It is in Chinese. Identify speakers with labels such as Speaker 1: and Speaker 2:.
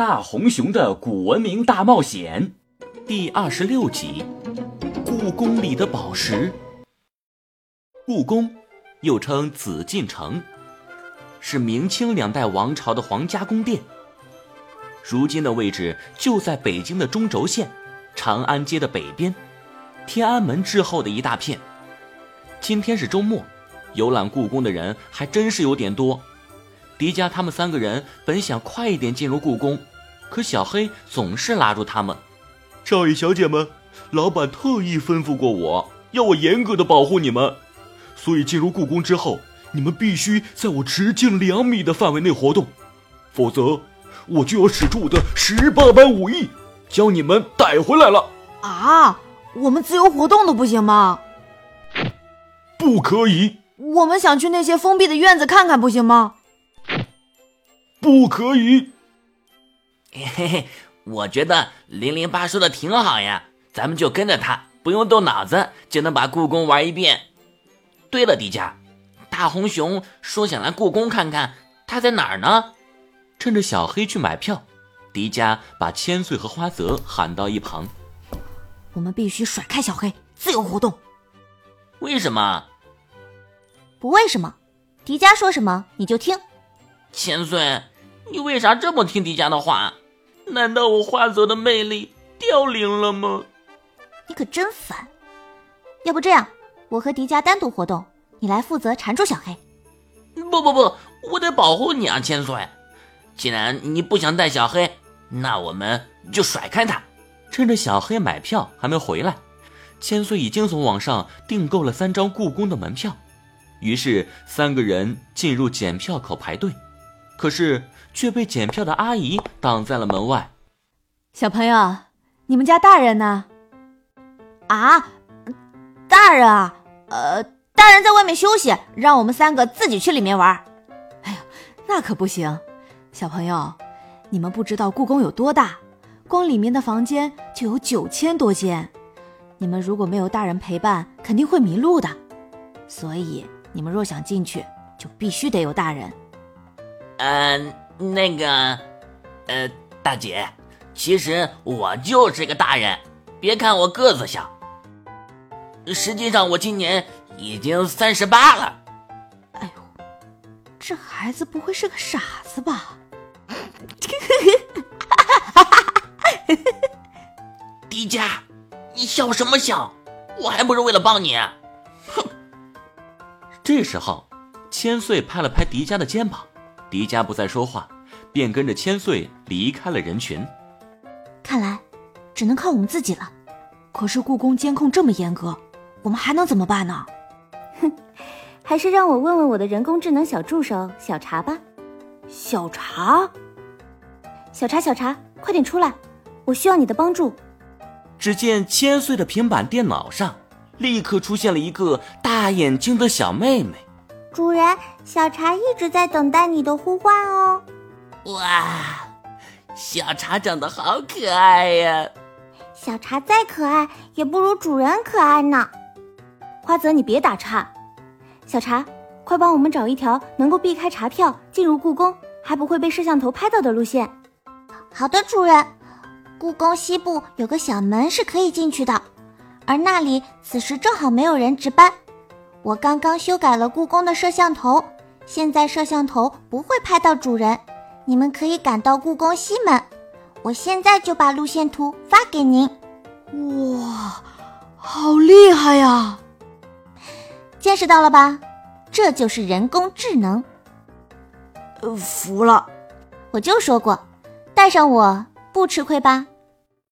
Speaker 1: 大红熊的古文明大冒险第二十六集：故宫里的宝石。故宫又称紫禁城，是明清两代王朝的皇家宫殿。如今的位置就在北京的中轴线，长安街的北边，天安门之后的一大片。今天是周末，游览故宫的人还真是有点多。迪迦他们三个人本想快一点进入故宫。可小黑总是拉住他们。
Speaker 2: 少爷小姐们，老板特意吩咐过我，要我严格的保护你们，所以进入故宫之后，你们必须在我直径两米的范围内活动，否则我就要使出我的十八般武艺，将你们逮回来了。
Speaker 3: 啊，我们自由活动都不行吗？
Speaker 2: 不可以。
Speaker 3: 我们想去那些封闭的院子看看，不行吗？
Speaker 2: 不可以。
Speaker 4: 嘿嘿，我觉得零零八说的挺好呀，咱们就跟着他，不用动脑子就能把故宫玩一遍。对了，迪迦，大红熊说想来故宫看看，他在哪儿呢？
Speaker 1: 趁着小黑去买票，迪迦把千岁和花泽喊到一旁。
Speaker 3: 我们必须甩开小黑，自由活动。
Speaker 4: 为什么？
Speaker 5: 不为什么，迪迦说什么你就听。
Speaker 4: 千岁，你为啥这么听迪迦的话？难道我花泽的魅力凋零了吗？
Speaker 5: 你可真烦！要不这样，我和迪迦单独活动，你来负责缠住小黑。
Speaker 4: 不不不，我得保护你啊，千岁！既然你不想带小黑，那我们就甩开他。
Speaker 1: 趁着小黑买票还没回来，千岁已经从网上订购了三张故宫的门票，于是三个人进入检票口排队，可是。却被检票的阿姨挡在了门外。
Speaker 3: 小朋友，你们家大人呢？
Speaker 5: 啊，大人啊，呃，大人在外面休息，让我们三个自己去里面玩。
Speaker 3: 哎呦，那可不行！小朋友，你们不知道故宫有多大，光里面的房间就有九千多间。你们如果没有大人陪伴，肯定会迷路的。所以，你们若想进去，就必须得有大人。
Speaker 4: 嗯。那个，呃，大姐，其实我就是个大人，别看我个子小，实际上我今年已经三十八了。
Speaker 3: 哎呦，这孩子不会是个傻子吧？
Speaker 4: 迪迦，你笑什么笑？我还不是为了帮你。哼！
Speaker 1: 这时候，千岁拍了拍迪迦的肩膀。迪迦不再说话，便跟着千岁离开了人群。
Speaker 5: 看来，只能靠我们自己了。
Speaker 3: 可是故宫监控这么严格，我们还能怎么办呢？
Speaker 5: 哼，还是让我问问我的人工智能小助手小茶吧。
Speaker 3: 小茶，
Speaker 5: 小茶，小茶，快点出来，我需要你的帮助。
Speaker 1: 只见千岁的平板电脑上，立刻出现了一个大眼睛的小妹妹。
Speaker 5: 主人，小茶一直在等待你的呼唤哦。
Speaker 4: 哇，小茶长得好可爱呀！
Speaker 5: 小茶再可爱，也不如主人可爱呢。
Speaker 3: 花泽，你别打岔。小茶，快帮我们找一条能够避开查票进入故宫，还不会被摄像头拍到的路线。
Speaker 5: 好的，主人。故宫西部有个小门是可以进去的，而那里此时正好没有人值班。我刚刚修改了故宫的摄像头，现在摄像头不会拍到主人。你们可以赶到故宫西门，我现在就把路线图发给您。
Speaker 3: 哇，好厉害呀！
Speaker 5: 见识到了吧？这就是人工智能。
Speaker 3: 呃，服了。
Speaker 5: 我就说过，带上我不吃亏吧。